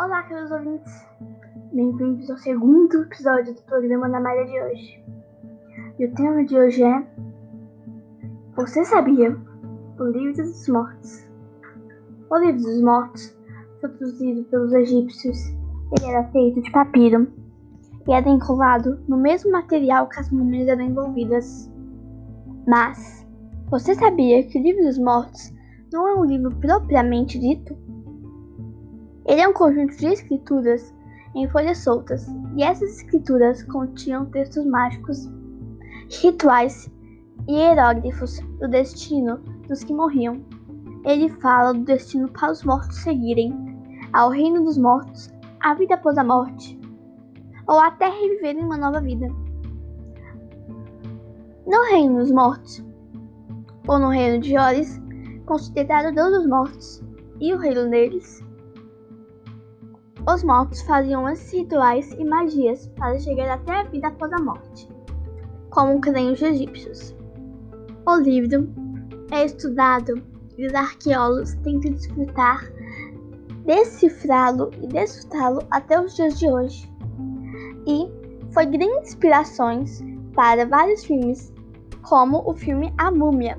Olá, queridos ouvintes. Bem-vindos ao segundo episódio do programa da Malha de hoje. E o tema de hoje é Você sabia? O Livro dos Mortos. O Livro dos Mortos produzido pelos egípcios. Ele era feito de papiro e era enrolado no mesmo material que as múmias eram envolvidas. Mas, você sabia que o Livro dos Mortos não é um livro propriamente dito? Ele é um conjunto de escrituras em folhas soltas, e essas escrituras continham textos mágicos, rituais e hieróglifos do destino dos que morriam. Ele fala do destino para os mortos seguirem, ao reino dos mortos, a vida após a morte, ou até reviverem uma nova vida. No reino dos mortos, ou no reino de Horus, considerado Deus dos mortos, e o reino deles, os mortos faziam esses rituais e magias para chegar até a vida após a morte, como creem os egípcios. O livro é estudado e os arqueólogos tentam desfrutar, decifrá-lo e desfrutá-lo até os dias de hoje. E foi grande inspiração para vários filmes, como o filme A Múmia.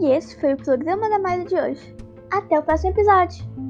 E esse foi o programa da Maia de hoje. Até o próximo episódio!